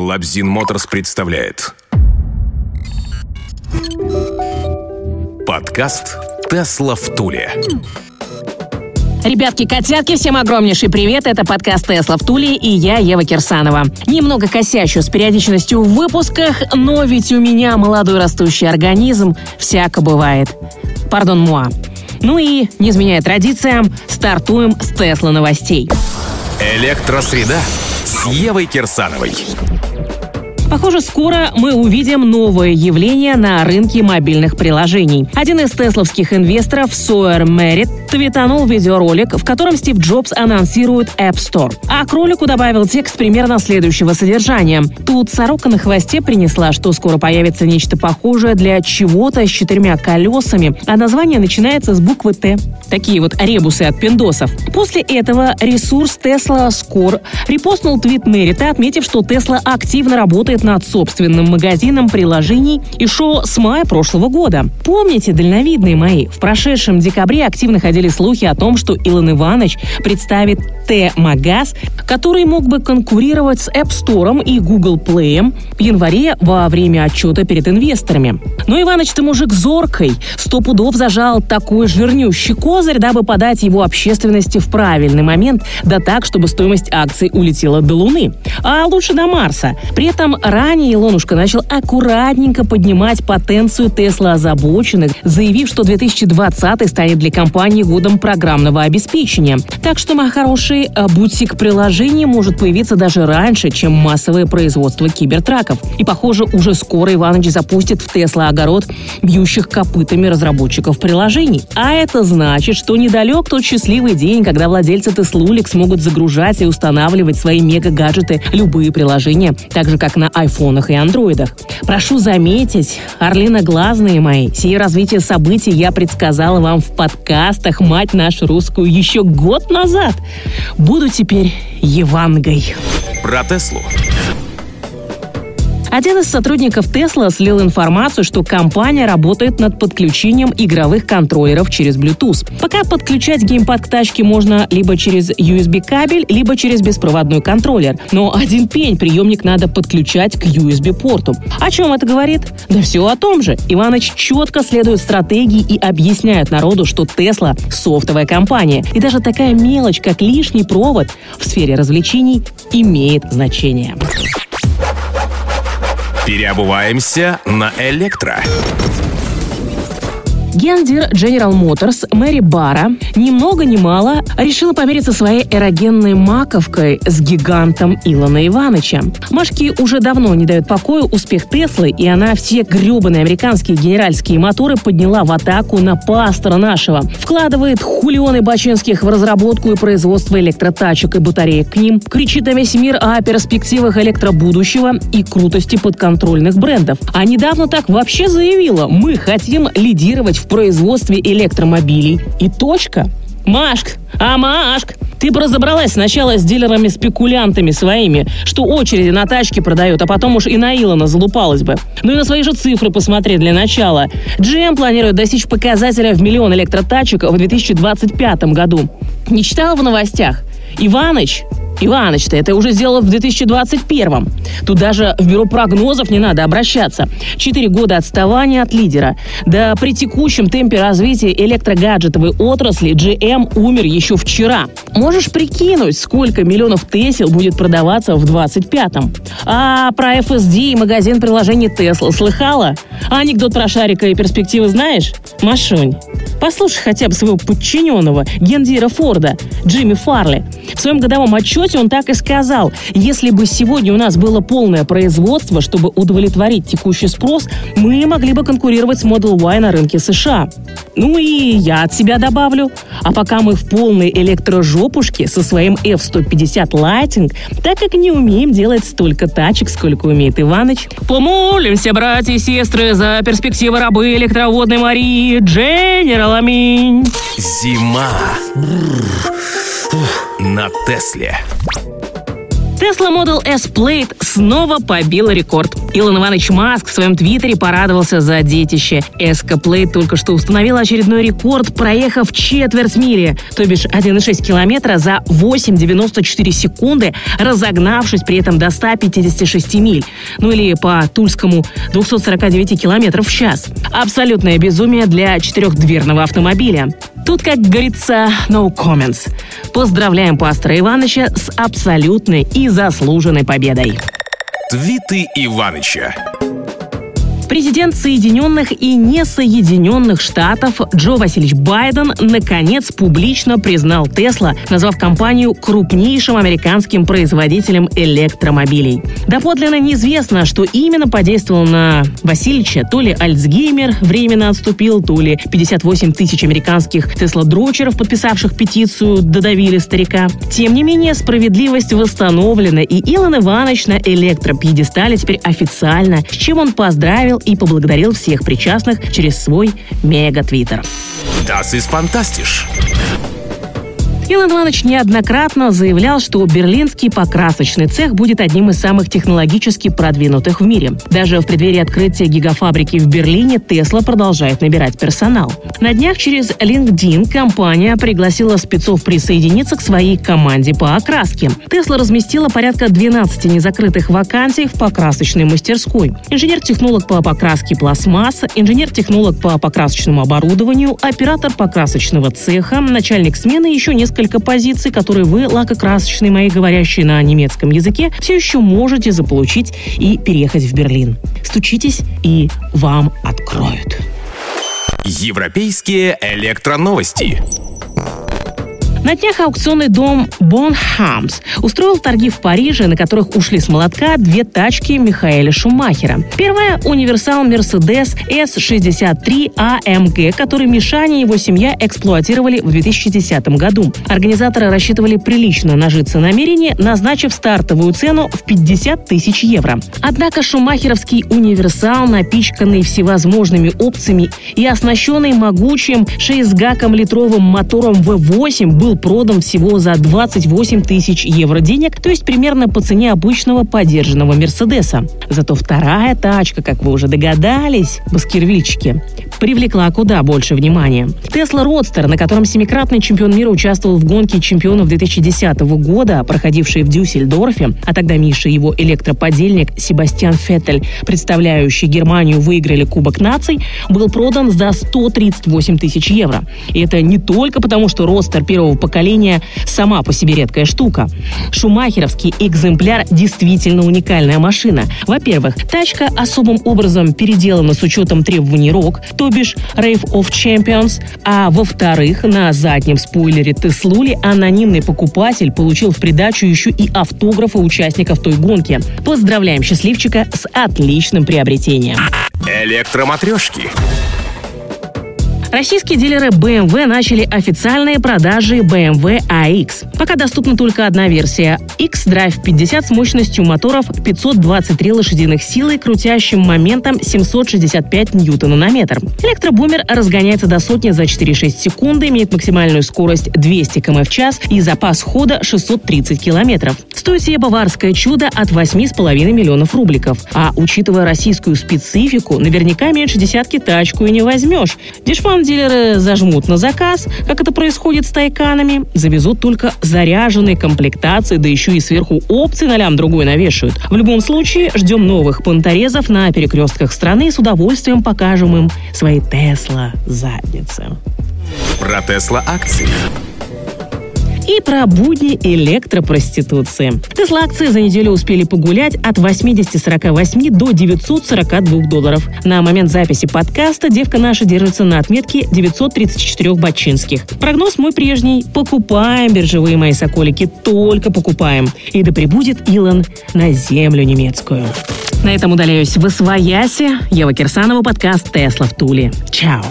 Лабзин Motors представляет Подкаст «Tesla в Туле». Ребятки, котятки, всем огромнейший привет. Это подкаст Тесла в Туле и я, Ева Кирсанова. Немного косящу с периодичностью в выпусках, но ведь у меня молодой растущий организм. Всяко бывает. Pardon, moi. Ну и, не изменяя традициям, стартуем с Тесла новостей. Электросреда с Евой Кирсановой. Похоже, скоро мы увидим новое явление на рынке мобильных приложений. Один из тесловских инвесторов, Сойер Мерит, твитанул видеоролик, в котором Стив Джобс анонсирует App Store. А к ролику добавил текст примерно следующего содержания. Тут сорока на хвосте принесла, что скоро появится нечто похожее для чего-то с четырьмя колесами, а название начинается с буквы Т. Такие вот ребусы от пиндосов. После этого ресурс Tesla Score репостнул твит Мерита, отметив, что Tesla активно работает работает над собственным магазином приложений еще с мая прошлого года. Помните, дальновидные мои, в прошедшем декабре активно ходили слухи о том, что Илон Иванович представит Т-Магаз, который мог бы конкурировать с App Store и Google Play в январе во время отчета перед инвесторами. Но Иваныч-то мужик зоркой, сто пудов зажал такой жирнющий козырь, дабы подать его общественности в правильный момент, да так, чтобы стоимость акций улетела до Луны. А лучше до Марса. При этом Ранее Илонушка начал аккуратненько поднимать потенцию Тесла озабоченных, заявив, что 2020 станет для компании годом программного обеспечения. Так что, мои хорошие, э, бутик приложений может появиться даже раньше, чем массовое производство кибертраков. И, похоже, уже скоро Иваныч запустит в Тесла огород бьющих копытами разработчиков приложений. А это значит, что недалек тот счастливый день, когда владельцы Теслулик смогут загружать и устанавливать свои мега-гаджеты любые приложения, так же, как на айфонах и андроидах. Прошу заметить, орлина глазные мои, сие развитие событий я предсказала вам в подкастах «Мать нашу русскую» еще год назад. Буду теперь Евангой. Про Теслу один из сотрудников Tesla слил информацию, что компания работает над подключением игровых контроллеров через Bluetooth. Пока подключать геймпад к тачке можно либо через USB-кабель, либо через беспроводной контроллер. Но один пень приемник надо подключать к USB-порту. О чем это говорит? Да все о том же. Иваныч четко следует стратегии и объясняет народу, что Tesla — софтовая компания. И даже такая мелочь, как лишний провод в сфере развлечений имеет значение. Переобуваемся на электро. Гендир General Motors Мэри Бара ни много ни мало решила помериться своей эрогенной маковкой с гигантом Илона Ивановича. Машке уже давно не дает покоя успех Теслы, и она все гребаные американские генеральские моторы подняла в атаку на пастора нашего. Вкладывает хулионы бачинских в разработку и производство электротачек и батареек к ним, кричит на весь мир о перспективах электробудущего и крутости подконтрольных брендов. А недавно так вообще заявила, мы хотим лидировать в производстве электромобилей. И точка. Машк, а Машк, ты бы разобралась сначала с дилерами-спекулянтами своими, что очереди на тачки продают, а потом уж и на Илона залупалась бы. Ну и на свои же цифры посмотри для начала. GM планирует достичь показателя в миллион электротачек в 2025 году. Не читала в новостях? Иваныч Иваныч-то это уже сделал в 2021-м. Тут даже в бюро прогнозов не надо обращаться. Четыре года отставания от лидера. Да при текущем темпе развития электрогаджетовой отрасли GM умер еще вчера. Можешь прикинуть, сколько миллионов Тесел будет продаваться в 25-м? А про FSD и магазин приложений Tesla слыхала? Анекдот про шарика и перспективы знаешь? Машунь, послушай хотя бы своего подчиненного, Гендира Форда, Джимми Фарли. В своем годовом отчете он так и сказал. Если бы сегодня у нас было полное производство, чтобы удовлетворить текущий спрос, мы могли бы конкурировать с Model Y на рынке США. Ну и я от себя добавлю. А пока мы в полной электрожопушке со своим F-150 Lighting, так как не умеем делать столько тачек, сколько умеет Иваныч, помолимся, братья и сестры, за перспективы рабы электроводной Марии Дженерал Аминь. Зима на Тесле. Tesla Model S Plate снова побила рекорд. Илон Иванович Маск в своем твиттере порадовался за детище. Plate только что установила очередной рекорд, проехав четверть мили, то бишь 1,6 километра за 8,94 секунды, разогнавшись при этом до 156 миль. Ну или по тульскому 249 километров в час. Абсолютное безумие для четырехдверного автомобиля. Тут, как говорится, no comments. Поздравляем пастора Ивановича с абсолютной и заслуженной победой. Твиты Иваныча. Президент Соединенных и Несоединенных Штатов Джо Васильевич Байден наконец публично признал Тесла, назвав компанию крупнейшим американским производителем электромобилей. Доподлинно неизвестно, что именно подействовало на Васильевича. То ли Альцгеймер временно отступил, то ли 58 тысяч американских Тесла-дрочеров, подписавших петицию, додавили старика. Тем не менее, справедливость восстановлена, и Илон Иванович на электропьедестале теперь официально, с чем он поздравил и поблагодарил всех причастных через свой мега-твиттер. Das ist fantastisch. Илон Иванович неоднократно заявлял, что берлинский покрасочный цех будет одним из самых технологически продвинутых в мире. Даже в преддверии открытия гигафабрики в Берлине Тесла продолжает набирать персонал. На днях через LinkedIn компания пригласила спецов присоединиться к своей команде по окраске. Тесла разместила порядка 12 незакрытых вакансий в покрасочной мастерской. Инженер-технолог по покраске пластмасс, инженер-технолог по покрасочному оборудованию, оператор покрасочного цеха, начальник смены и еще несколько несколько позиций, которые вы, лакокрасочные мои, говорящие на немецком языке, все еще можете заполучить и переехать в Берлин. Стучитесь, и вам откроют. Европейские электроновости. На днях аукционный дом Бонхамс устроил торги в Париже, на которых ушли с молотка две тачки Михаэля Шумахера. Первая – универсал Mercedes S63 AMG, который Мишаня и его семья эксплуатировали в 2010 году. Организаторы рассчитывали прилично нажиться намерение, назначив стартовую цену в 50 тысяч евро. Однако шумахеровский универсал, напичканный всевозможными опциями и оснащенный могучим 6-гаком литровым мотором V8, был был продан всего за 28 тысяч евро денег, то есть примерно по цене обычного подержанного Мерседеса. Зато вторая тачка, как вы уже догадались, баскервильчики, привлекла куда больше внимания. Тесла Родстер, на котором семикратный чемпион мира участвовал в гонке чемпионов 2010 года, проходившей в Дюссельдорфе, а тогда Миша и его электроподельник Себастьян Феттель, представляющий Германию, выиграли Кубок наций, был продан за 138 тысяч евро. И это не только потому, что Родстер первого поколения сама по себе редкая штука. Шумахеровский экземпляр действительно уникальная машина. Во-первых, тачка особым образом переделана с учетом требований РОК, то бишь Rave of Champions, а во-вторых, на заднем спойлере Теслули анонимный покупатель получил в придачу еще и автографы участников той гонки. Поздравляем счастливчика с отличным приобретением. Электроматрешки. Российские дилеры BMW начали официальные продажи BMW AX. Пока доступна только одна версия – X-Drive 50 с мощностью моторов 523 лошадиных силы, крутящим моментом 765 ньютона на метр. Электробумер разгоняется до сотни за 4,6 секунды, имеет максимальную скорость 200 км в час и запас хода 630 километров. Стоит себе баварское чудо от 8,5 миллионов рубликов. А учитывая российскую специфику, наверняка меньше десятки тачку и не возьмешь. Дешман дилеры зажмут на заказ, как это происходит с тайканами, завезут только заряженные комплектации, да еще и сверху опции на лям другой навешают. В любом случае, ждем новых понторезов на перекрестках страны и с удовольствием покажем им свои Тесла задницы. Про Тесла акции и про будни электропроституции. Тесла-акции за неделю успели погулять от 80-48 до 942 долларов. На момент записи подкаста девка наша держится на отметке 934 бачинских. Прогноз мой прежний. Покупаем биржевые мои соколики, только покупаем. И да прибудет Илон на землю немецкую. На этом удаляюсь в Освоясе. Ева Кирсанова, подкаст «Тесла в Туле». Чао.